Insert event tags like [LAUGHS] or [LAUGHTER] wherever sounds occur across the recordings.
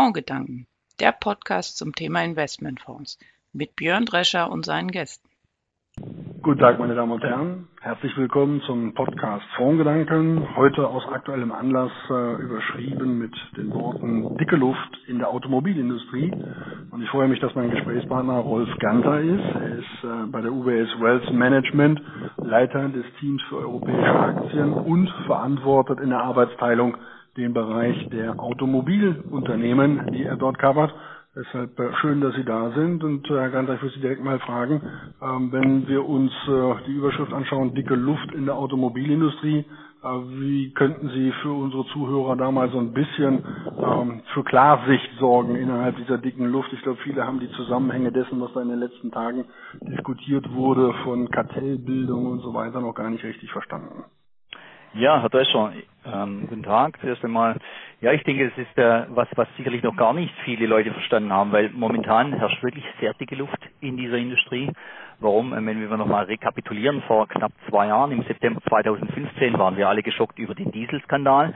Fondsgedanken, der Podcast zum Thema Investmentfonds mit Björn Drescher und seinen Gästen. Guten Tag, meine Damen und Herren. Herzlich willkommen zum Podcast Fondsgedanken. Heute aus aktuellem Anlass äh, überschrieben mit den Worten dicke Luft in der Automobilindustrie. Und ich freue mich, dass mein Gesprächspartner Rolf Ganter ist. Er ist äh, bei der UBS Wealth Management Leiter des Teams für europäische Aktien und verantwortet in der Arbeitsteilung den Bereich der Automobilunternehmen, die er dort covert. Deshalb äh, schön, dass Sie da sind und äh, Herr Ganter, ich würde Sie direkt mal fragen, ähm, wenn wir uns äh, die Überschrift anschauen, dicke Luft in der Automobilindustrie, wie könnten Sie für unsere Zuhörer da mal so ein bisschen ähm, für Klarsicht sorgen innerhalb dieser dicken Luft? Ich glaube, viele haben die Zusammenhänge dessen, was da in den letzten Tagen diskutiert wurde, von Kartellbildung und so weiter, noch gar nicht richtig verstanden. Ja, Herr Drescher, ähm, guten Tag. Zuerst einmal, ja, ich denke, das ist äh, was, was sicherlich noch gar nicht viele Leute verstanden haben, weil momentan herrscht wirklich sehr dicke Luft in dieser Industrie. Warum? Äh, wenn wir nochmal rekapitulieren, vor knapp zwei Jahren, im September 2015, waren wir alle geschockt über den Dieselskandal.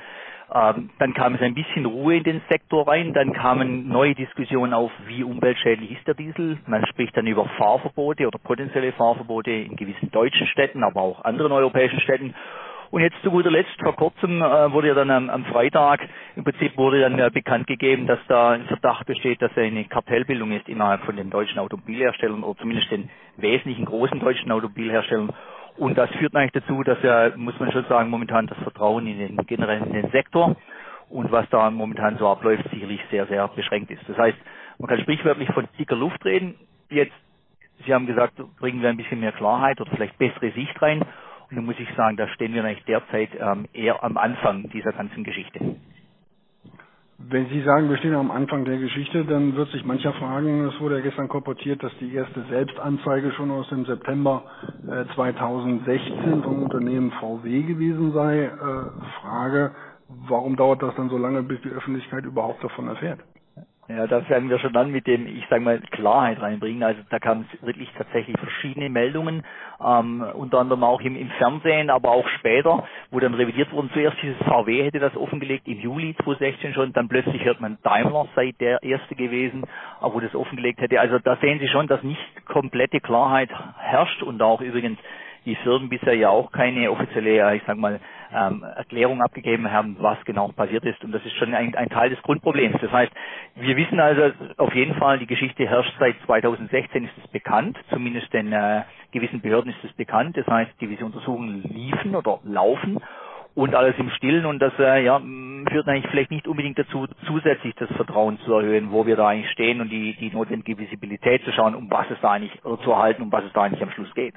Ähm, dann kam es ein bisschen Ruhe in den Sektor rein, dann kamen neue Diskussionen auf, wie umweltschädlich ist der Diesel. Man spricht dann über Fahrverbote oder potenzielle Fahrverbote in gewissen deutschen Städten, aber auch anderen europäischen Städten. Und jetzt zu guter Letzt, vor kurzem äh, wurde ja dann am, am, Freitag, im Prinzip wurde dann äh, bekannt gegeben, dass da ein Verdacht besteht, dass eine Kartellbildung ist innerhalb von den deutschen Automobilherstellern oder zumindest den wesentlichen großen deutschen Automobilherstellern. Und das führt eigentlich dazu, dass ja, muss man schon sagen, momentan das Vertrauen in den generell in den Sektor und was da momentan so abläuft, sicherlich sehr, sehr beschränkt ist. Das heißt, man kann sprichwörtlich von dicker Luft reden. Jetzt, Sie haben gesagt, bringen wir ein bisschen mehr Klarheit oder vielleicht bessere Sicht rein. Da muss ich sagen, da stehen wir eigentlich derzeit ähm, eher am Anfang dieser ganzen Geschichte. Wenn Sie sagen, wir stehen am Anfang der Geschichte, dann wird sich mancher fragen, es wurde ja gestern korportiert, dass die erste Selbstanzeige schon aus dem September äh, 2016 vom Unternehmen VW gewesen sei. Äh, Frage, warum dauert das dann so lange, bis die Öffentlichkeit überhaupt davon erfährt? Ja, das werden wir schon dann mit dem, ich sage mal, Klarheit reinbringen. Also da kamen wirklich tatsächlich verschiedene Meldungen, ähm, unter anderem auch im, im Fernsehen, aber auch später, wo dann revidiert wurden. Zuerst dieses VW hätte das offengelegt im Juli 2016 schon, dann plötzlich hört man Daimler sei der erste gewesen, wo das offengelegt hätte. Also da sehen Sie schon, dass nicht komplette Klarheit herrscht und auch übrigens die Firmen bisher ja auch keine offizielle, ich sag mal, ähm, Erklärung abgegeben haben, was genau passiert ist. Und das ist schon ein, ein, Teil des Grundproblems. Das heißt, wir wissen also auf jeden Fall, die Geschichte herrscht seit 2016, ist es bekannt, zumindest den äh, gewissen Behörden ist es bekannt. Das heißt, diese Untersuchungen liefen oder laufen und alles im Stillen und das äh, ja, führt eigentlich vielleicht nicht unbedingt dazu, zusätzlich das Vertrauen zu erhöhen, wo wir da eigentlich stehen und die, die notwendige Visibilität zu schauen, um was es da eigentlich, oder zu erhalten, um was es da eigentlich am Schluss geht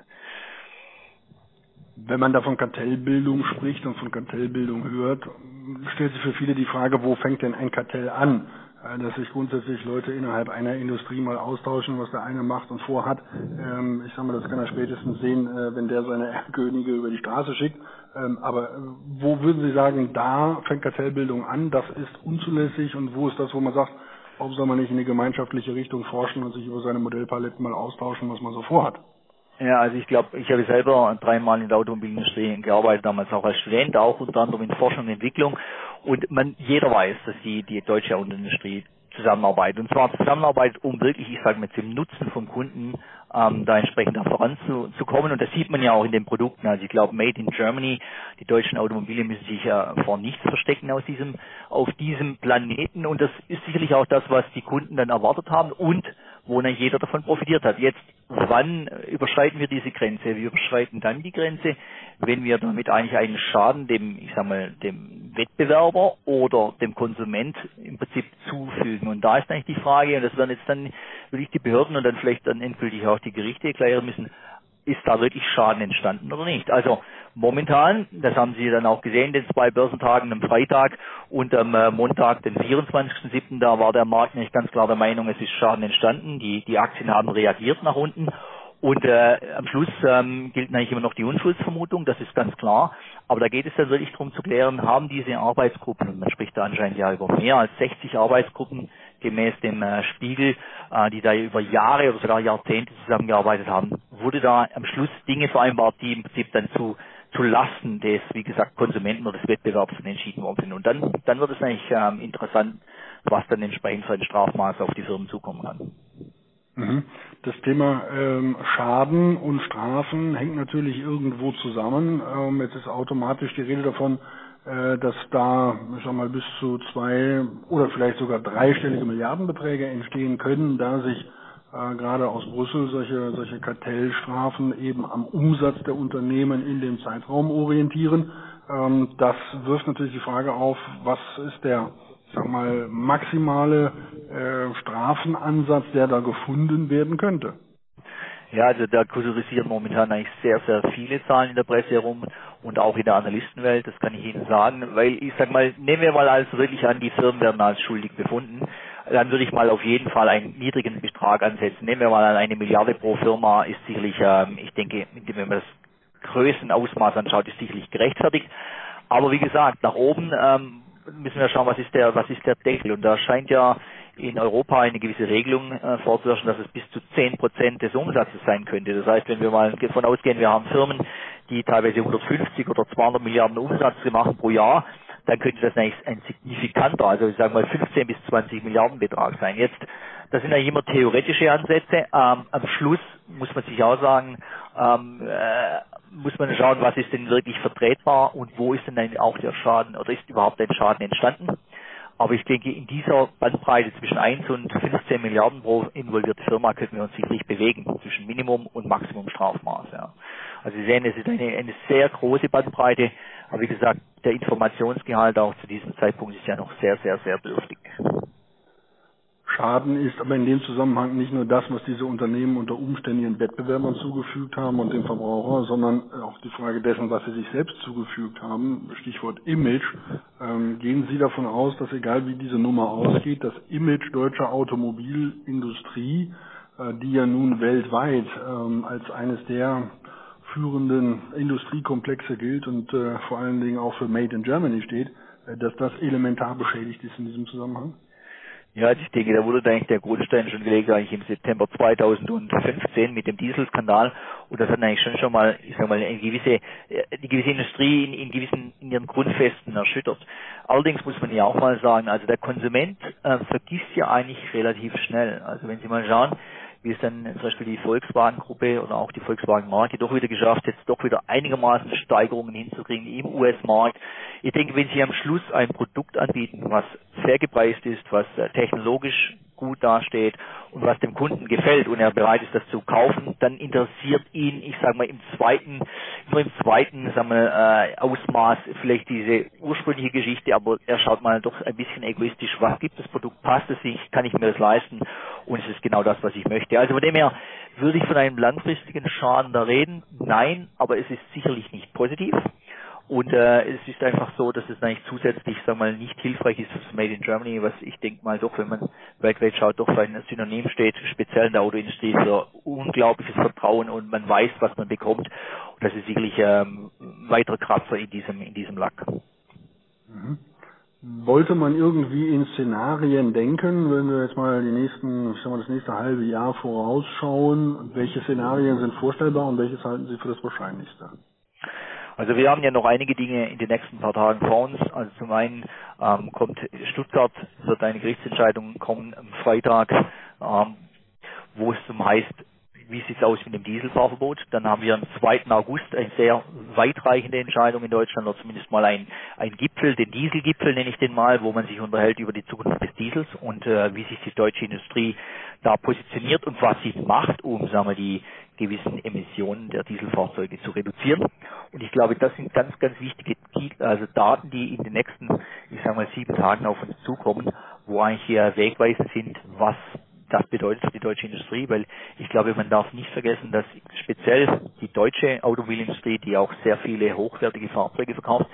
wenn man da von Kartellbildung spricht und von Kartellbildung hört, stellt sich für viele die Frage, wo fängt denn ein Kartell an? Dass sich grundsätzlich Leute innerhalb einer Industrie mal austauschen, was der eine macht und vorhat. Ähm, ich sage mal, das kann er spätestens sehen, äh, wenn der seine Könige über die Straße schickt. Ähm, aber äh, wo würden Sie sagen, da fängt Kartellbildung an, das ist unzulässig und wo ist das, wo man sagt, warum soll man nicht in eine gemeinschaftliche Richtung forschen und sich über seine Modellpaletten mal austauschen, was man so vorhat? Ja, also ich glaube, ich habe selber dreimal in der Automobilindustrie gearbeitet, damals auch als Student, auch unter anderem in Forschung und Entwicklung. Und man, jeder weiß, dass die, die deutsche Autoindustrie zusammenarbeitet. Und zwar zusammenarbeitet, um wirklich, ich sage mal, zum Nutzen vom Kunden ähm, da entsprechend da voranzukommen. Und das sieht man ja auch in den Produkten. Also ich glaube, Made in Germany, die deutschen Automobile müssen sich ja vor nichts verstecken aus diesem, auf diesem Planeten. Und das ist sicherlich auch das, was die Kunden dann erwartet haben und wo dann jeder davon profitiert hat. Jetzt, wann überschreiten wir diese Grenze? Wir überschreiten dann die Grenze, wenn wir damit eigentlich einen Schaden dem, ich sag mal, dem Wettbewerber oder dem Konsument im Prinzip zufügen. Und da ist eigentlich die Frage, und das werden jetzt dann wirklich die Behörden und dann vielleicht dann endgültig auch die Gerichte erklären müssen, ist da wirklich Schaden entstanden oder nicht? Also momentan, das haben Sie dann auch gesehen, den zwei Börsentagen am Freitag und am äh, Montag, den 24.07., da war der Markt nicht ganz klar der Meinung, es ist Schaden entstanden. Die, die Aktien haben reagiert nach unten. Und äh, am Schluss ähm, gilt eigentlich immer noch die Unschuldsvermutung, das ist ganz klar. Aber da geht es dann wirklich darum zu klären, haben diese Arbeitsgruppen, man spricht da anscheinend ja über mehr als 60 Arbeitsgruppen gemäß dem äh, Spiegel, äh, die da über Jahre oder sogar Jahrzehnte zusammengearbeitet haben, wurde da am Schluss Dinge vereinbart, die im Prinzip dann zu zu Lasten des, wie gesagt, Konsumenten oder des Wettbewerbs entschieden worden sind. Und dann, dann wird es eigentlich ähm, interessant, was dann entsprechend für ein Strafmaß auf die Firmen zukommen kann. Mhm. Das Thema ähm, Schaden und Strafen hängt natürlich irgendwo zusammen. Ähm, jetzt ist automatisch die Rede davon, dass da, ich sag mal, bis zu zwei oder vielleicht sogar dreistellige Milliardenbeträge entstehen können, da sich äh, gerade aus Brüssel solche, solche Kartellstrafen eben am Umsatz der Unternehmen in dem Zeitraum orientieren. Ähm, das wirft natürlich die Frage auf, was ist der sag mal, maximale äh, Strafenansatz, der da gefunden werden könnte. Ja, also da kursieren momentan eigentlich sehr, sehr viele Zahlen in der Presse herum und auch in der Analystenwelt, das kann ich Ihnen sagen, weil ich sag mal, nehmen wir mal also wirklich an, die Firmen werden als schuldig befunden, dann würde ich mal auf jeden Fall einen niedrigen Betrag ansetzen. Nehmen wir mal an, eine Milliarde pro Firma ist sicherlich, ähm, ich denke, wenn man das Größenausmaß anschaut, ist sicherlich gerechtfertigt. Aber wie gesagt, nach oben ähm, müssen wir schauen, was ist der, was ist der Deckel. Und da scheint ja in Europa eine gewisse Regelung äh, vorzuherrschen, dass es bis zu 10 Prozent des Umsatzes sein könnte. Das heißt, wenn wir mal davon ausgehen, wir haben Firmen, die teilweise 150 oder 200 Milliarden Umsatz machen pro Jahr, dann könnte das eigentlich ein signifikanter, also ich sage mal 15 bis 20 Milliarden Betrag sein. Jetzt, das sind ja immer theoretische Ansätze. Ähm, am Schluss muss man sich auch sagen, ähm, äh, muss man schauen, was ist denn wirklich vertretbar und wo ist denn auch der Schaden oder ist überhaupt ein Schaden entstanden. Aber ich denke, in dieser Bandbreite zwischen 1 und 15 Milliarden pro involvierte Firma könnten wir uns sicherlich bewegen, zwischen Minimum und Maximum Strafmaß. Ja. Also Sie sehen, es ist eine, eine sehr große Bandbreite, aber wie gesagt, der Informationsgehalt auch zu diesem Zeitpunkt ist ja noch sehr, sehr, sehr dürftig. Schaden ist aber in dem Zusammenhang nicht nur das, was diese Unternehmen unter Umständen ihren Wettbewerbern zugefügt haben und dem Verbraucher, sondern auch die Frage dessen, was sie sich selbst zugefügt haben. Stichwort Image. Ähm, gehen Sie davon aus, dass egal wie diese Nummer ausgeht, das Image deutscher Automobilindustrie, äh, die ja nun weltweit ähm, als eines der führenden Industriekomplexe gilt und äh, vor allen Dingen auch für Made in Germany steht, äh, dass das elementar beschädigt ist in diesem Zusammenhang? Ja, ich denke, da wurde eigentlich der Grundstein schon gelegt, eigentlich im September 2015 mit dem Dieselskandal. Und das hat eigentlich schon schon mal, ich sag mal, eine gewisse, äh, die gewisse Industrie in, in gewissen, in ihren Grundfesten erschüttert. Allerdings muss man ja auch mal sagen, also der Konsument äh, vergisst ja eigentlich relativ schnell. Also wenn Sie mal schauen, wie es dann zum Beispiel die Volkswagen-Gruppe oder auch die Volkswagen-Marke doch wieder geschafft hat, doch wieder einigermaßen Steigerungen hinzukriegen im US-Markt. Ich denke, wenn Sie am Schluss ein Produkt anbieten, was fair gepreist ist, was äh, technologisch gut dasteht und was dem Kunden gefällt und er bereit ist, das zu kaufen, dann interessiert ihn, ich sage mal, im zweiten, nur im zweiten sagen wir, äh, Ausmaß vielleicht diese ursprüngliche Geschichte, aber er schaut mal doch ein bisschen egoistisch, was gibt das Produkt, passt es sich, kann ich mir das leisten und es ist genau das, was ich möchte. Also von dem her würde ich von einem langfristigen Schaden da reden, nein, aber es ist sicherlich nicht positiv. Und äh, es ist einfach so, dass es eigentlich zusätzlich, wir mal, nicht hilfreich ist fürs Made in Germany, was ich denke mal doch, wenn man weltweit schaut, doch für ein Synonym steht, speziell in der Autoindustrie, für unglaubliches Vertrauen und man weiß, was man bekommt. Und das ist sicherlich ähm, weiterer Kratzer in diesem, in diesem Lack. Mhm. Wollte man irgendwie in Szenarien denken, wenn wir jetzt mal die nächsten, ich sag mal, das nächste halbe Jahr vorausschauen, welche Szenarien sind vorstellbar und welches halten Sie für das Wahrscheinlichste? Also wir haben ja noch einige Dinge in den nächsten paar Tagen vor uns. Also zum einen ähm, kommt Stuttgart, wird eine Gerichtsentscheidung kommen am Freitag, ähm, wo es zum heißt, wie sieht es aus mit dem Dieselfahrverbot? Dann haben wir am 2. August eine sehr weitreichende Entscheidung in Deutschland, oder zumindest mal ein, ein Gipfel, den Dieselgipfel nenne ich den mal, wo man sich unterhält über die Zukunft des Diesels und äh, wie sich die deutsche Industrie da positioniert und was sie macht, um sagen wir, die gewissen Emissionen der Dieselfahrzeuge zu reduzieren. Und ich glaube, das sind ganz, ganz wichtige also Daten, die in den nächsten, ich sage mal, sieben Tagen auf uns zukommen, wo eigentlich hier wegweisend sind, was das bedeutet für die deutsche Industrie, weil ich glaube, man darf nicht vergessen, dass speziell die deutsche Automobilindustrie, die auch sehr viele hochwertige Fahrzeuge verkauft,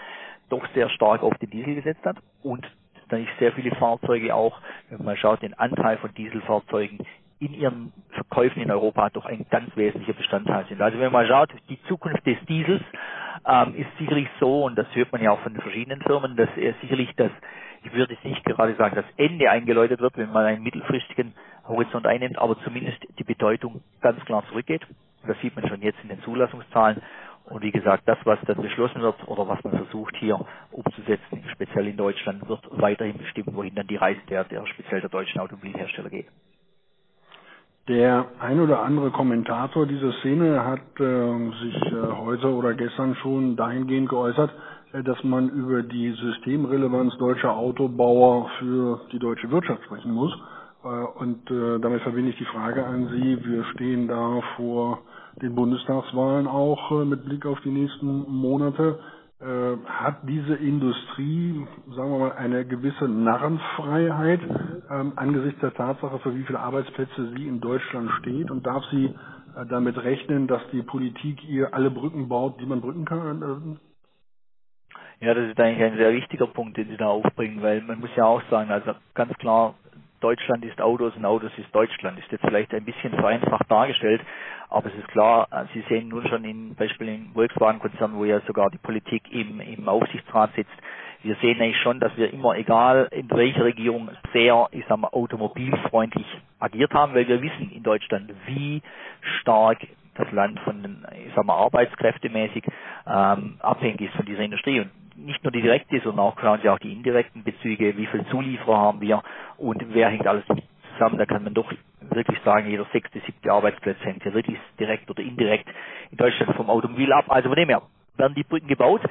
doch sehr stark auf den Diesel gesetzt hat und dann sehr viele Fahrzeuge auch, wenn man schaut, den Anteil von Dieselfahrzeugen in ihren Verkäufen in Europa doch ein ganz wesentlicher Bestandteil sind. Also wenn man schaut, die Zukunft des Diesels ähm, ist sicherlich so, und das hört man ja auch von den verschiedenen Firmen, dass er sicherlich das, ich würde jetzt nicht gerade sagen, das Ende eingeläutet wird, wenn man einen mittelfristigen Horizont einnimmt, aber zumindest die Bedeutung ganz klar zurückgeht. Das sieht man schon jetzt in den Zulassungszahlen. Und wie gesagt, das, was dann beschlossen wird oder was man versucht hier umzusetzen, speziell in Deutschland, wird weiterhin bestimmen, wohin dann die Reise der, der speziell der deutschen Automobilhersteller geht. Der ein oder andere Kommentator dieser Szene hat äh, sich äh, heute oder gestern schon dahingehend geäußert, äh, dass man über die Systemrelevanz deutscher Autobauer für die deutsche Wirtschaft sprechen muss. Äh, und äh, damit verbinde ich die Frage an Sie. Wir stehen da vor den Bundestagswahlen auch äh, mit Blick auf die nächsten Monate. Äh, hat diese Industrie, sagen wir mal, eine gewisse Narrenfreiheit ähm, angesichts der Tatsache, für wie viele Arbeitsplätze sie in Deutschland steht und darf sie äh, damit rechnen, dass die Politik ihr alle Brücken baut, die man brücken kann? Ja, das ist eigentlich ein sehr wichtiger Punkt, den Sie da aufbringen, weil man muss ja auch sagen, also ganz klar, Deutschland ist Autos und Autos ist Deutschland. Ist jetzt vielleicht ein bisschen vereinfacht dargestellt, aber es ist klar, äh, Sie sehen nun schon in Beispiel im Volkswagen-Konzern, wo ja sogar die Politik im, im Aufsichtsrat sitzt, wir sehen eigentlich schon, dass wir immer, egal in welcher Regierung, sehr, ich sag mal, automobilfreundlich agiert haben, weil wir wissen in Deutschland, wie stark das Land von den, ich sag mal, arbeitskräftemäßig ähm, abhängig ist von dieser Industrie. Und nicht nur die direkte, sondern auch Sie auch die indirekten Bezüge, wie viele Zulieferer haben wir und wer hängt alles zusammen. Da kann man doch wirklich sagen, jeder sechste, siebte Arbeitsplatz hängt ja wirklich direkt oder indirekt in Deutschland vom Automobil ab. Also von dem her werden die Brücken gebaut.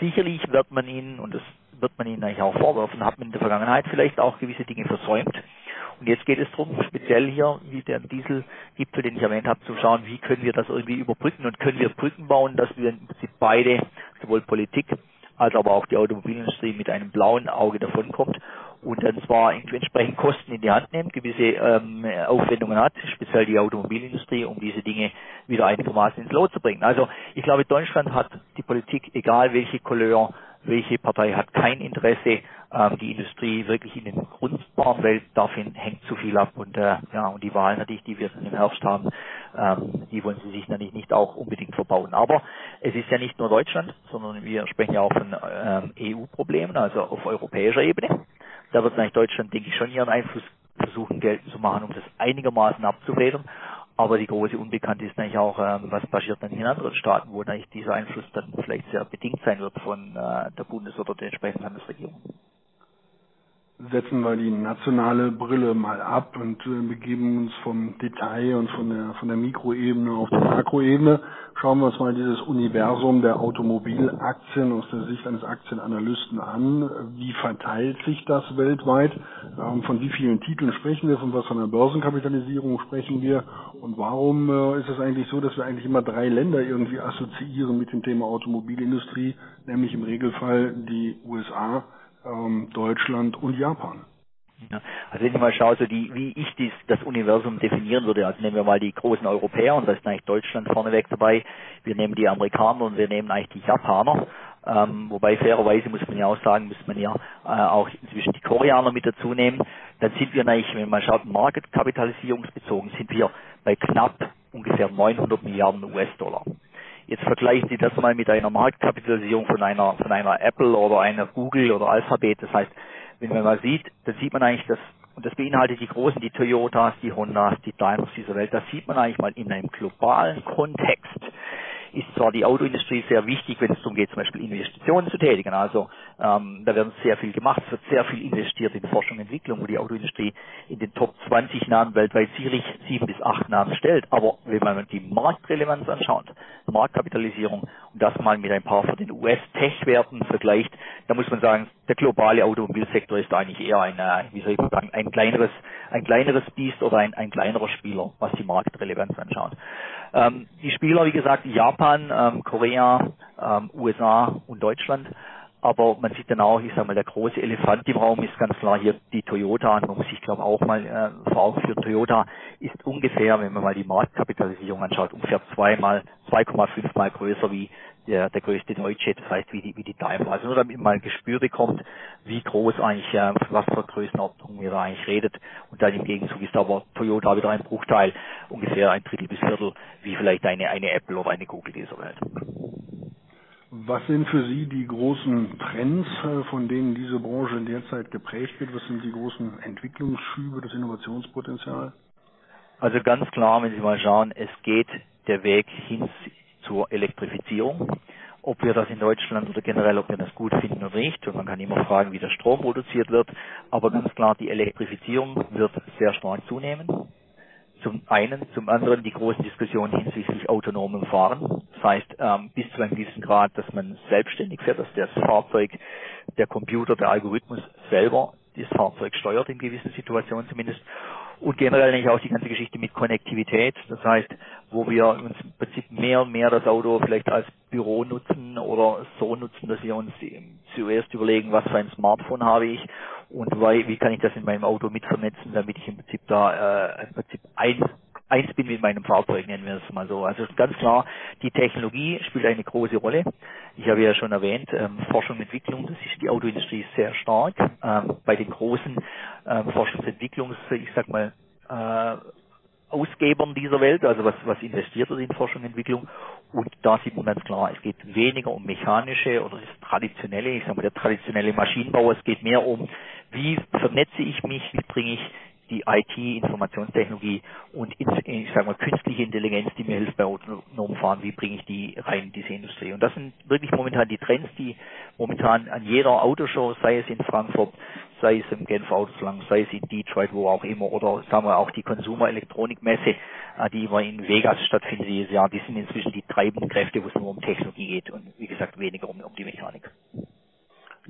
Sicherlich wird man ihnen, und das wird man ihnen eigentlich auch vorwerfen, hat man in der Vergangenheit vielleicht auch gewisse Dinge versäumt. Und jetzt geht es darum, speziell hier, wie der Dieselgipfel, den ich erwähnt habe, zu schauen, wie können wir das irgendwie überbrücken und können wir Brücken bauen, dass wir im Prinzip beide, sowohl Politik als aber auch die Automobilindustrie mit einem blauen Auge davonkommt und dann zwar entsprechend Kosten in die Hand nimmt, gewisse ähm, Aufwendungen hat, speziell die Automobilindustrie, um diese Dinge wieder einigermaßen ins Lot zu bringen. Also ich glaube, Deutschland hat die Politik, egal welche Couleur, welche Partei hat kein Interesse, ähm, die Industrie wirklich in den Grund fahren, weil davon hängt zu viel ab und äh, ja und die Wahlen natürlich, die wir im Herbst haben, ähm, die wollen sie sich natürlich nicht auch unbedingt verbauen. Aber es ist ja nicht nur Deutschland, sondern wir sprechen ja auch von ähm, EU-Problemen, also auf europäischer Ebene. Da wird natürlich Deutschland, denke ich, schon ihren Einfluss versuchen geltend zu machen, um das einigermaßen abzufedern. Aber die große Unbekannte ist natürlich auch, ähm, was passiert dann in anderen Staaten, wo natürlich dieser Einfluss dann vielleicht sehr bedingt sein wird von äh, der Bundes- oder der entsprechenden Landesregierung setzen wir die nationale Brille mal ab und äh, begeben uns vom Detail und von der von der Mikroebene auf die Makroebene. Schauen wir uns mal dieses Universum der Automobilaktien aus der Sicht eines Aktienanalysten an. Wie verteilt sich das weltweit? Ähm, von wie vielen Titeln sprechen wir? Von was von der Börsenkapitalisierung sprechen wir? Und warum äh, ist es eigentlich so, dass wir eigentlich immer drei Länder irgendwie assoziieren mit dem Thema Automobilindustrie, nämlich im Regelfall die USA, ähm, Deutschland und Japan. Ja, also wenn ich mal schaue, so die, wie ich dies, das Universum definieren würde, also nehmen wir mal die großen Europäer und da ist eigentlich Deutschland vorneweg dabei, wir nehmen die Amerikaner und wir nehmen eigentlich die Japaner, ähm, wobei fairerweise muss man ja auch sagen, muss man ja äh, auch inzwischen die Koreaner mit dazu nehmen, dann sind wir eigentlich, wenn man schaut, marketkapitalisierungsbezogen, sind wir bei knapp ungefähr 900 Milliarden US-Dollar. Jetzt vergleichen Sie das mal mit einer Marktkapitalisierung von einer, von einer Apple oder einer Google oder Alphabet. Das heißt, wenn man mal sieht, dann sieht man eigentlich, dass, und das beinhaltet die großen, die Toyotas, die Hondas, die Daimlers dieser Welt, das sieht man eigentlich mal in einem globalen Kontext ist zwar die Autoindustrie sehr wichtig, wenn es darum geht, zum Beispiel Investitionen zu tätigen. Also ähm, da werden sehr viel gemacht, es wird sehr viel investiert in Forschung und Entwicklung, wo die Autoindustrie in den Top 20 Namen weltweit sicherlich sieben bis acht Namen stellt. Aber wenn man die Marktrelevanz anschaut, Marktkapitalisierung und das mal mit ein paar von den US-Tech-Werten vergleicht, da muss man sagen, der globale Automobilsektor ist eigentlich eher ein, äh, wie soll ich sagen, ein kleineres, ein kleineres Biest oder ein, ein kleinerer Spieler, was die Marktrelevanz anschaut. Ähm, die Spieler, wie gesagt, Japan, ähm, Korea, ähm, USA und Deutschland. Aber man sieht dann auch, ich sage mal, der große Elefant im Raum ist ganz klar hier die Toyota. Und man muss sich, glaube auch mal äh, vor Augen führen, Toyota ist ungefähr, wenn man mal die Marktkapitalisierung anschaut, ungefähr zweimal, 2,5 mal größer wie der, der größte Deutsche, das heißt wie die, wie die Daimler. Also nur damit man ein Gespür bekommt, wie groß eigentlich, äh, was für Größenordnung wir da eigentlich redet. Und dann im Gegenzug ist aber Toyota wieder ein Bruchteil, ungefähr ein Drittel bis Viertel, wie vielleicht eine, eine Apple oder eine Google dieser Welt. Was sind für Sie die großen Trends, äh, von denen diese Branche derzeit geprägt wird? Was sind die großen Entwicklungsschübe, das Innovationspotenzial? Also ganz klar, wenn Sie mal schauen, es geht der Weg hin zur Elektrifizierung. Ob wir das in Deutschland oder generell, ob wir das gut finden oder nicht. Und man kann immer fragen, wie der Strom produziert wird. Aber ganz klar, die Elektrifizierung wird sehr stark zunehmen. Zum einen, zum anderen die großen Diskussionen hinsichtlich autonomem Fahren. Das heißt, ähm, bis zu einem gewissen Grad, dass man selbstständig fährt, dass das Fahrzeug, der Computer, der Algorithmus selber das Fahrzeug steuert in gewissen Situationen zumindest. Und generell eigentlich auch die ganze Geschichte mit Konnektivität. Das heißt, wo wir uns im Prinzip mehr und mehr das Auto vielleicht als Büro nutzen oder so nutzen, dass wir uns zuerst überlegen, was für ein Smartphone habe ich und wie kann ich das in meinem Auto mit vernetzen, damit ich im Prinzip da äh, im Prinzip eins eins bin mit meinem Fahrzeug, nennen wir es mal so. Also ganz klar, die Technologie spielt eine große Rolle. Ich habe ja schon erwähnt, ähm, Forschung und Entwicklung, das ist die Autoindustrie sehr stark. Ähm, bei den großen ähm, Forschungsentwicklungs, ich sag mal, äh, Ausgebern dieser Welt, also was, was investiert wird in Forschung und Entwicklung. Und da sieht man ganz klar, es geht weniger um mechanische oder das traditionelle, ich sage mal der traditionelle Maschinenbau, es geht mehr um, wie vernetze ich mich, wie bringe ich die IT, Informationstechnologie und ich sage mal künstliche Intelligenz, die mir hilft bei autonomem Fahren, wie bringe ich die rein in diese Industrie. Und das sind wirklich momentan die Trends, die momentan an jeder Autoshow, sei es in Frankfurt, sei es im Genf Autoslang, sei es in Detroit, wo auch immer, oder sagen wir auch die Consumer Elektronikmesse, äh, die immer in Vegas stattfindet dieses Jahr, die sind inzwischen die treibenden Kräfte, wo es nur um Technologie geht und wie gesagt weniger um, um die Mechanik.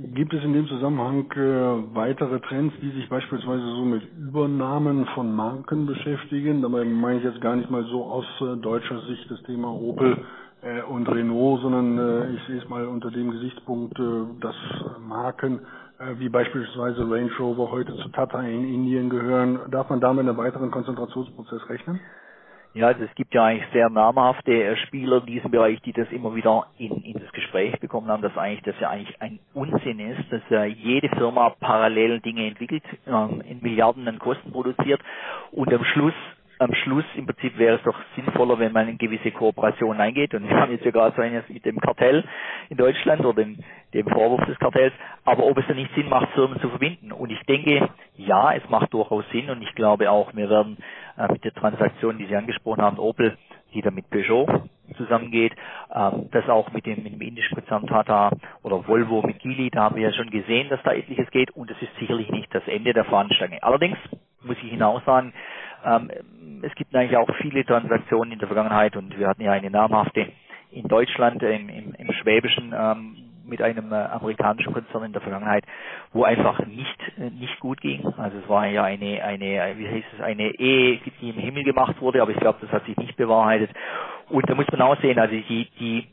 Gibt es in dem Zusammenhang äh, weitere Trends, die sich beispielsweise so mit Übernahmen von Marken beschäftigen? Dabei meine ich jetzt gar nicht mal so aus äh, deutscher Sicht das Thema Opel äh, und Renault, sondern äh, ich sehe es mal unter dem Gesichtspunkt, äh, dass Marken äh, wie beispielsweise Range Rover heute zu Tata in Indien gehören. Darf man damit einen weiteren Konzentrationsprozess rechnen? Ja, also es gibt ja eigentlich sehr namhafte äh, Spieler in diesem Bereich, die das immer wieder in, in das Gespräch bekommen haben, dass eigentlich das ja eigentlich ein Unsinn ist, dass äh, jede Firma parallel Dinge entwickelt, ähm, in Milliarden an Kosten produziert und am Schluss am Schluss im Prinzip wäre es doch sinnvoller, wenn man in gewisse Kooperationen eingeht. Und wir haben jetzt ja gerade so eines mit dem Kartell in Deutschland oder dem, dem Vorwurf des Kartells. Aber ob es dann nicht Sinn macht, Firmen zu verbinden. Und ich denke, ja, es macht durchaus Sinn. Und ich glaube auch, wir werden äh, mit der Transaktion, die Sie angesprochen haben, Opel, die dann mit Peugeot zusammengeht, ähm, das auch mit dem, mit dem indischen Konzern Tata oder Volvo mit Geely, da haben wir ja schon gesehen, dass da etliches geht und es ist sicherlich nicht das Ende der Fahnenstange. Allerdings muss ich hinaus sagen, ähm, es gibt eigentlich auch viele Transaktionen in der Vergangenheit und wir hatten ja eine namhafte in Deutschland, im, im, im Schwäbischen, ähm, mit einem äh, amerikanischen Konzern in der Vergangenheit, wo einfach nicht äh, nicht gut ging. Also es war ja eine eine wie heißt es eine Ehe, die im Himmel gemacht wurde, aber ich glaube, das hat sich nicht bewahrheitet. Und da muss man auch sehen, also die die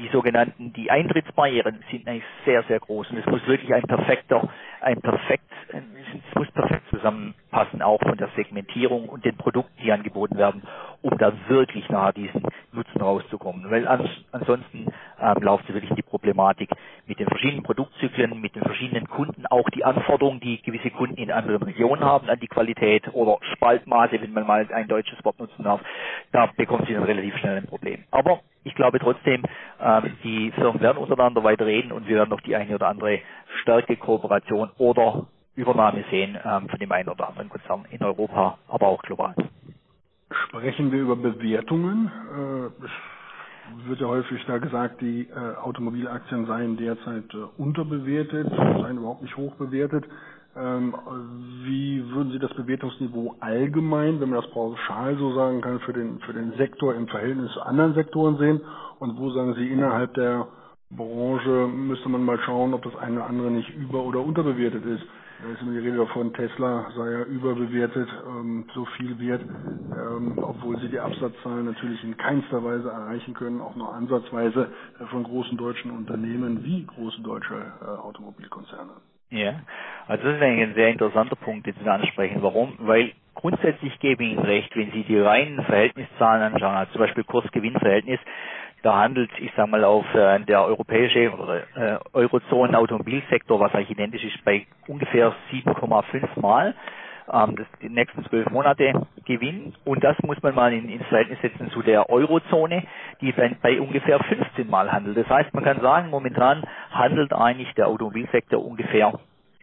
die sogenannten, die Eintrittsbarrieren sind eigentlich sehr, sehr groß und es muss wirklich ein perfekter, ein perfekt, es muss perfekt zusammenpassen, auch von der Segmentierung und den Produkten, die angeboten werden, um da wirklich nahe diesen Nutzen rauszukommen. Weil ans, ansonsten ähm, läuft wirklich die Problematik mit den verschiedenen Produktzyklen, mit den verschiedenen Kunden, auch die Anforderungen, die gewisse Kunden in anderen Regionen haben an die Qualität oder Spaltmaße, wenn man mal ein deutsches Wort nutzen darf, da bekommt sie dann relativ schnell ein Problem. Aber ich glaube trotzdem, ähm, die Firmen werden untereinander weiter reden und wir werden noch die eine oder andere starke Kooperation oder Übernahme sehen ähm, von dem einen oder anderen Konzern in Europa, aber auch global. Sprechen wir über Bewertungen. Äh, es wird ja häufig da gesagt, die äh, Automobilaktien seien derzeit äh, unterbewertet, seien überhaupt nicht hoch bewertet. Ähm, wie würden Sie das Bewertungsniveau allgemein, wenn man das pauschal so sagen kann, für den, für den Sektor im Verhältnis zu anderen Sektoren sehen? Und wo sagen Sie, innerhalb der Branche müsste man mal schauen, ob das eine oder andere nicht über- oder unterbewertet ist? Da ist immer die Rede davon, Tesla sei ja überbewertet, ähm, so viel wert, ähm, obwohl sie die Absatzzahlen natürlich in keinster Weise erreichen können, auch nur ansatzweise äh, von großen deutschen Unternehmen wie große deutsche äh, Automobilkonzerne. Ja, also das ist eigentlich ein sehr interessanter Punkt, den Sie ansprechen. Warum? Weil grundsätzlich gebe ich Ihnen recht, wenn Sie die reinen Verhältniszahlen anschauen, also zum Beispiel Kurs-Gewinn-Verhältnis, da handelt, ich sage mal, auf äh, der europäische oder äh, Eurozonen-Automobilsektor, was eigentlich identisch ist, bei ungefähr 7,5 Mal ähm, das, die nächsten zwölf Monate Gewinn. Und das muss man mal in, ins Verhältnis setzen zu der Eurozone, die bei, bei ungefähr 15 Mal handelt. Das heißt, man kann sagen, momentan handelt eigentlich der Automobilsektor ungefähr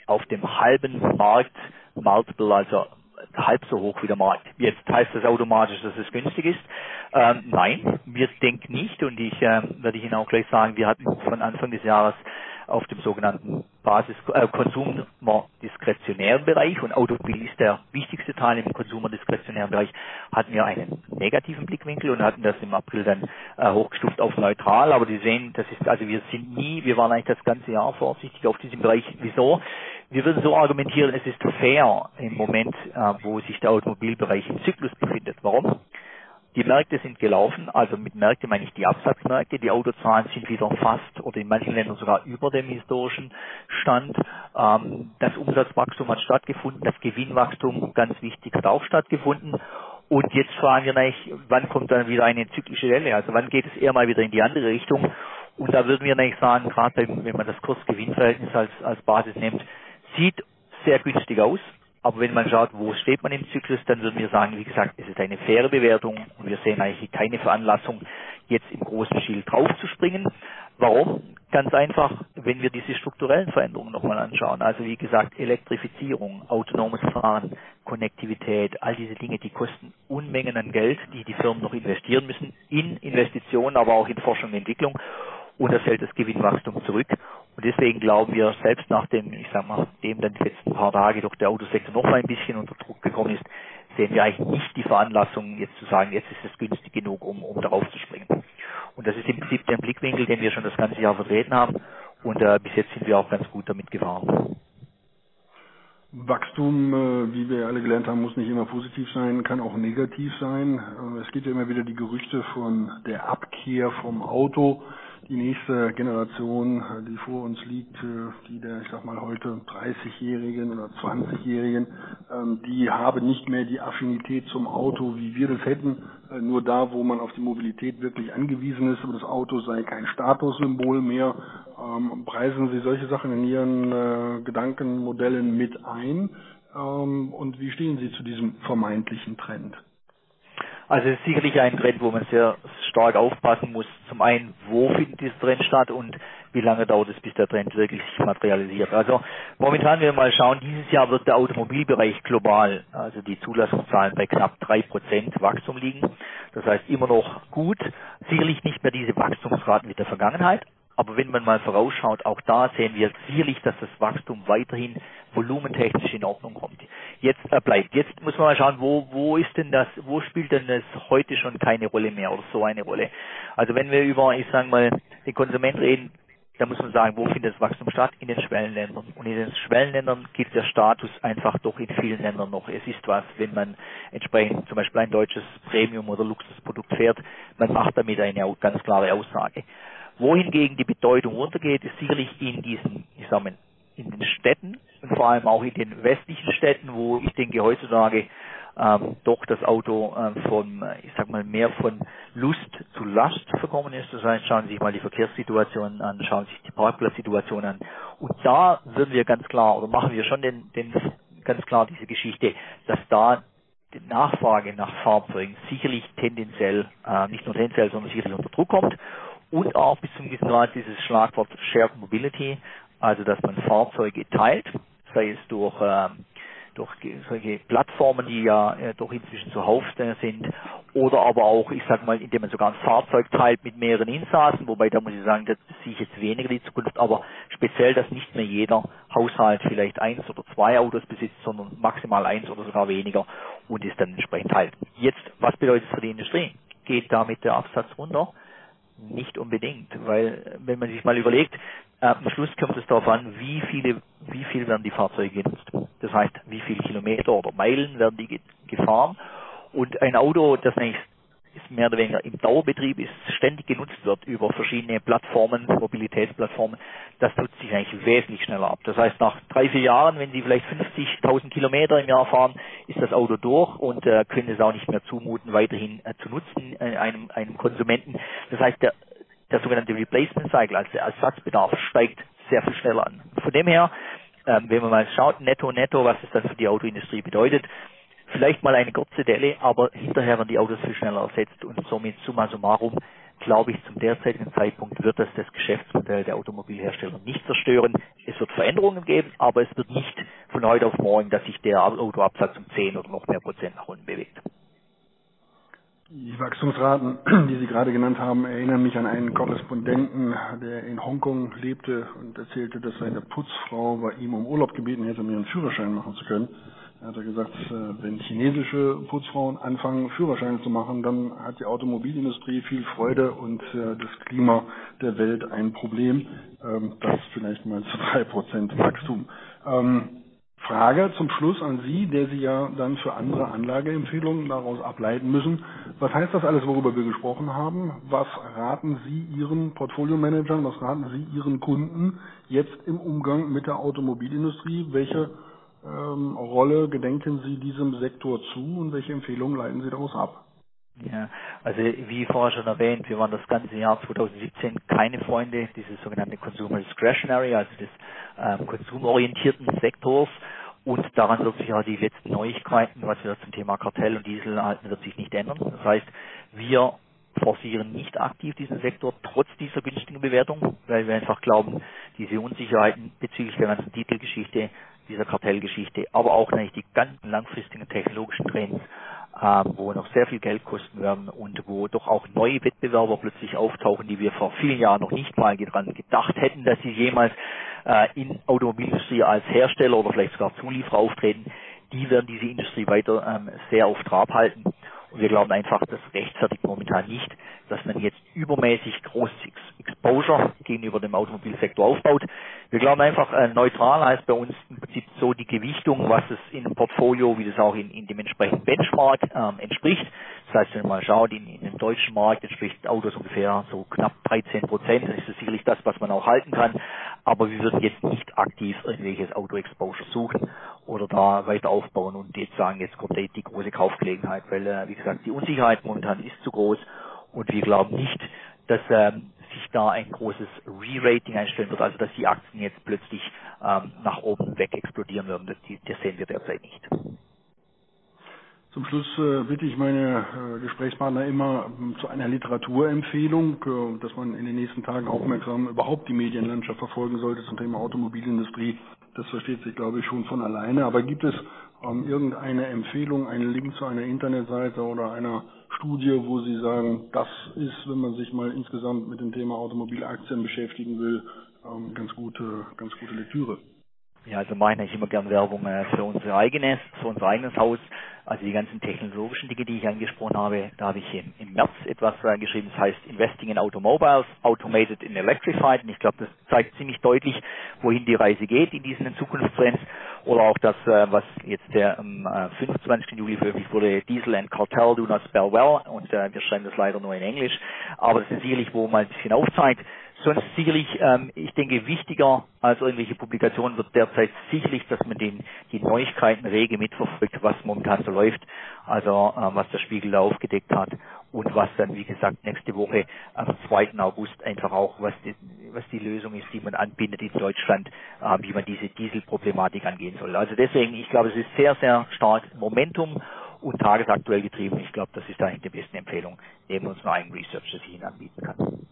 auf dem halben Markt, Multiple, also halb so hoch wie der Markt. Jetzt heißt das automatisch, dass es günstig ist. Ähm, nein, wir denken nicht und ich äh, werde Ihnen auch gleich sagen, wir hatten von Anfang des Jahres auf dem sogenannten Basis äh, Konsumerdiskretionären Bereich und Automobil ist der wichtigste Teil im Konsumerdiskretionären Bereich, hatten wir einen negativen Blickwinkel und hatten das im April dann äh, hochgestuft auf neutral, aber Sie sehen, das ist also wir sind nie, wir waren eigentlich das ganze Jahr vorsichtig auf diesem Bereich. Wieso? Wir würden so argumentieren, es ist fair im Moment, äh, wo sich der Automobilbereich im Zyklus befindet. Warum? Die Märkte sind gelaufen, also mit Märkte meine ich die Absatzmärkte. Die Autozahlen sind wieder fast oder in manchen Ländern sogar über dem historischen Stand. Ähm, das Umsatzwachstum hat stattgefunden, das Gewinnwachstum, ganz wichtig, hat auch stattgefunden. Und jetzt fragen wir eigentlich, wann kommt dann wieder eine zyklische Welle? Also wann geht es eher mal wieder in die andere Richtung? Und da würden wir eigentlich sagen, gerade wenn man das Kurs-Gewinn-Verhältnis als, als Basis nimmt, sieht sehr günstig aus. Aber wenn man schaut, wo steht man im Zyklus, dann würden wir sagen, wie gesagt, es ist eine faire Bewertung und wir sehen eigentlich keine Veranlassung, jetzt im großen Stil draufzuspringen. Warum? Ganz einfach, wenn wir diese strukturellen Veränderungen nochmal anschauen. Also wie gesagt, Elektrifizierung, autonomes Fahren, Konnektivität, all diese Dinge, die kosten Unmengen an Geld, die die Firmen noch investieren müssen, in Investitionen, aber auch in Forschung und Entwicklung. Und das hält das Gewinnwachstum zurück. Und deswegen glauben wir, selbst nachdem, ich sag mal, dem dann die letzten paar Tage durch der Autosektor noch mal ein bisschen unter Druck gekommen ist, sehen wir eigentlich nicht die Veranlassung, jetzt zu sagen, jetzt ist es günstig genug, um, um darauf zu springen. Und das ist im Prinzip der Blickwinkel, den wir schon das ganze Jahr vertreten haben. Und äh, bis jetzt sind wir auch ganz gut damit gefahren. Wachstum, äh, wie wir alle gelernt haben, muss nicht immer positiv sein, kann auch negativ sein. Äh, es gibt ja immer wieder die Gerüchte von der Abkehr vom Auto die nächste Generation, die vor uns liegt, die der, ich sag mal, heute 30-Jährigen oder 20-Jährigen, ähm, die haben nicht mehr die Affinität zum Auto, wie wir das hätten. Äh, nur da, wo man auf die Mobilität wirklich angewiesen ist, aber das Auto sei kein Statussymbol mehr. Ähm, preisen Sie solche Sachen in Ihren äh, Gedankenmodellen mit ein? Ähm, und wie stehen Sie zu diesem vermeintlichen Trend? Also es ist sicherlich ein Trend, wo man sehr stark aufpassen muss. Zum einen, wo findet dieser Trend statt und wie lange dauert es, bis der Trend wirklich sich materialisiert. Also momentan, wenn wir mal schauen, dieses Jahr wird der Automobilbereich global, also die Zulassungszahlen bei knapp drei Prozent Wachstum liegen. Das heißt immer noch gut, sicherlich nicht mehr diese Wachstumsraten wie der Vergangenheit, aber wenn man mal vorausschaut, auch da sehen wir sicherlich, dass das Wachstum weiterhin volumentechnisch in Ordnung kommt. Jetzt äh, bleibt. Jetzt muss man mal schauen, wo, wo ist denn das, wo spielt denn das heute schon keine Rolle mehr oder so eine Rolle? Also wenn wir über, ich sage mal, den Konsument reden, da muss man sagen, wo findet das Wachstum statt? In den Schwellenländern. Und in den Schwellenländern gibt der Status einfach doch in vielen Ländern noch. Es ist was, wenn man entsprechend zum Beispiel ein deutsches Premium- oder Luxusprodukt fährt, man macht damit eine ganz klare Aussage. Wohingegen die Bedeutung runtergeht, ist sicherlich in diesen, ich sag mal, in den Städten und vor allem auch in den westlichen Städten, wo ich denke heutzutage ähm, doch das Auto ähm, von, ich sag mal, mehr von Lust zu Last verkommen ist. Das heißt, schauen Sie sich mal die Verkehrssituation an, schauen Sie sich die Parkplatzsituation an. Und da würden wir ganz klar, oder machen wir schon den, den ganz klar diese Geschichte, dass da die Nachfrage nach Fahrzeugen sicherlich tendenziell, äh, nicht nur tendenziell, sondern sicherlich unter Druck kommt und auch bis zum gewissen Grad dieses Schlagwort Shared Mobility, also dass man Fahrzeuge teilt, sei es durch, ähm, durch solche Plattformen, die ja äh, doch inzwischen zuhauf sind, oder aber auch, ich sag mal, indem man sogar ein Fahrzeug teilt mit mehreren Insassen, wobei da muss ich sagen, das sehe ich jetzt weniger die Zukunft, aber speziell, dass nicht mehr jeder Haushalt vielleicht eins oder zwei Autos besitzt, sondern maximal eins oder sogar weniger und ist dann entsprechend teilt. Jetzt, was bedeutet das für die Industrie? Geht damit der Absatz runter? Nicht unbedingt, weil wenn man sich mal überlegt, äh, am Schluss kommt es darauf an, wie viele, wie viel werden die Fahrzeuge genutzt. Das heißt, wie viele Kilometer oder Meilen werden die gefahren. Und ein Auto, das nächst mehr oder weniger im Dauerbetrieb ist, ständig genutzt wird über verschiedene Plattformen, Mobilitätsplattformen, das nutzt sich eigentlich wesentlich schneller ab. Das heißt, nach drei, vier Jahren, wenn Sie vielleicht 50.000 Kilometer im Jahr fahren, ist das Auto durch und äh, können es auch nicht mehr zumuten, weiterhin äh, zu nutzen, äh, einem, einem Konsumenten. Das heißt, der, der sogenannte Replacement Cycle, also der Ersatzbedarf, steigt sehr viel schneller an. Von dem her, ähm, wenn man mal schaut, netto, netto, was es dann für die Autoindustrie bedeutet, vielleicht mal eine kurze Delle, aber hinterher werden die Autos viel schneller ersetzt und somit summa summarum glaube ich, zum derzeitigen Zeitpunkt wird das das Geschäftsmodell der Automobilhersteller nicht zerstören. Es wird Veränderungen geben, aber es wird nicht von heute auf morgen, dass sich der Autoabsatz um 10 oder noch mehr Prozent nach unten bewegt. Die Wachstumsraten, die Sie gerade genannt haben, erinnern mich an einen Korrespondenten, der in Hongkong lebte und erzählte, dass seine Putzfrau bei ihm um Urlaub gebeten hätte, um ihren Führerschein machen zu können. Er hat gesagt, äh, wenn chinesische Putzfrauen anfangen, Führerscheine zu machen, dann hat die Automobilindustrie viel Freude und äh, das Klima der Welt ein Problem. Ähm, das vielleicht mal zu drei Prozent Wachstum. Frage zum Schluss an Sie, der Sie ja dann für andere Anlageempfehlungen daraus ableiten müssen. Was heißt das alles, worüber wir gesprochen haben? Was raten Sie Ihren Portfolio-Managern, was raten Sie Ihren Kunden jetzt im Umgang mit der Automobilindustrie? Welche ähm, Rolle gedenken Sie diesem Sektor zu und welche Empfehlungen leiten Sie daraus ab? Ja, also wie vorher schon erwähnt, wir waren das ganze Jahr 2017 keine Freunde dieses sogenannten Consumer Discretionary, also des ähm, konsumorientierten Sektors. Und daran wird sich ja die letzten Neuigkeiten, was wir zum Thema Kartell und Diesel halten, wird sich nicht ändern. Das heißt, wir forcieren nicht aktiv diesen Sektor, trotz dieser günstigen Bewertung, weil wir einfach glauben, diese Unsicherheiten bezüglich der ganzen Titelgeschichte, dieser Kartellgeschichte, aber auch natürlich die ganzen langfristigen technologischen Trends, wo noch sehr viel Geld kosten werden und wo doch auch neue Wettbewerber plötzlich auftauchen, die wir vor vielen Jahren noch nicht mal daran gedacht hätten, dass sie jemals äh, in Automobilindustrie als Hersteller oder vielleicht sogar Zulieferer auftreten, die werden diese Industrie weiter ähm, sehr auf Trab halten. Und wir glauben einfach, das rechtfertigt momentan nicht, dass man jetzt übermäßig großes Exposure gegenüber dem Automobilsektor aufbaut. Wir glauben einfach, äh, neutral heißt bei uns im Prinzip so die Gewichtung, was es in einem Portfolio, wie das auch in, in dem entsprechenden Benchmark ähm, entspricht. Das heißt, wenn man schaut, in, in dem deutschen Markt entspricht Autos ungefähr so knapp 13 Prozent. Das ist sicherlich das, was man auch halten kann. Aber wir würden jetzt nicht aktiv irgendwelches Auto-Exposure suchen oder da weiter aufbauen und jetzt sagen, jetzt kommt die, große Kaufgelegenheit, weil, äh, wie gesagt, die Unsicherheit momentan ist zu groß und wir glauben nicht, dass ähm, sich da ein großes Re-Rating einstellen wird, also dass die Aktien jetzt plötzlich ähm, nach oben weg explodieren würden. Das, das sehen wir derzeit nicht. Zum Schluss äh, bitte ich meine äh, Gesprächspartner immer äh, zu einer Literaturempfehlung, äh, dass man in den nächsten Tagen aufmerksam überhaupt die Medienlandschaft verfolgen sollte zum Thema Automobilindustrie. Das versteht sich, glaube ich, schon von alleine. Aber gibt es ähm, irgendeine Empfehlung, einen Link zu einer Internetseite oder einer Studie, wo Sie sagen, das ist, wenn man sich mal insgesamt mit dem Thema Automobilaktien beschäftigen will, ähm, ganz gute, ganz gute Lektüre? Ja, also mache ich immer gern Werbung äh, für unser eigenes, für unser eigenes Haus. Also die ganzen technologischen Dinge, die ich angesprochen habe, da habe ich im, im März etwas äh, geschrieben, das heißt Investing in Automobiles, Automated in Electrified. Und ich glaube, das zeigt ziemlich deutlich, wohin die Reise geht in diesen Zukunftstrends. Oder auch das, äh, was jetzt der am 25. Juli veröffentlicht wurde, Diesel and Cartel do not spell well. Und wir schreiben das leider nur in Englisch. Aber das ist sicherlich, wo man ein bisschen aufzeigt, sonst sicherlich, ähm, ich denke, wichtiger als irgendwelche Publikationen wird derzeit sicherlich, dass man den, die Neuigkeiten rege mitverfolgt, was momentan so läuft, also ähm, was der Spiegel da aufgedeckt hat und was dann, wie gesagt, nächste Woche am 2. August einfach auch, was die, was die Lösung ist, die man anbindet in Deutschland, äh, wie man diese Dieselproblematik angehen soll. Also deswegen, ich glaube, es ist sehr, sehr stark Momentum und tagesaktuell getrieben. Ich glaube, das ist da die beste Empfehlung neben unserem eigenen Research, das ich Ihnen anbieten kann.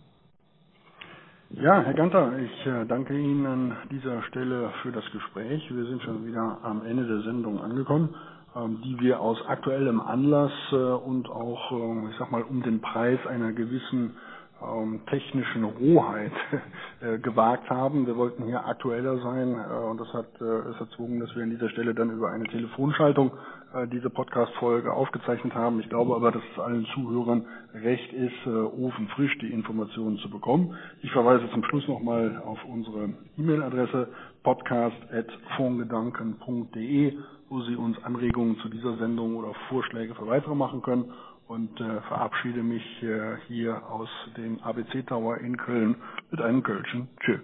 Ja, Herr Ganter, ich äh, danke Ihnen an dieser Stelle für das Gespräch. Wir sind schon wieder am Ende der Sendung angekommen, ähm, die wir aus aktuellem Anlass äh, und auch, äh, ich sag mal, um den Preis einer gewissen ähm, technischen Rohheit [LAUGHS] äh, gewagt haben. Wir wollten hier aktueller sein äh, und das hat äh, es erzwungen, dass wir an dieser Stelle dann über eine Telefonschaltung äh, diese Podcast-Folge aufgezeichnet haben. Ich glaube aber, dass es allen Zuhörern recht ist, äh, ofenfrisch die Informationen zu bekommen. Ich verweise zum Schluss nochmal auf unsere E-Mail-Adresse podcast.fondgedanken.de, wo Sie uns Anregungen zu dieser Sendung oder Vorschläge für weitere machen können und äh, verabschiede mich äh, hier aus dem ABC Tower in Köln mit einem Kölschen Tschüss.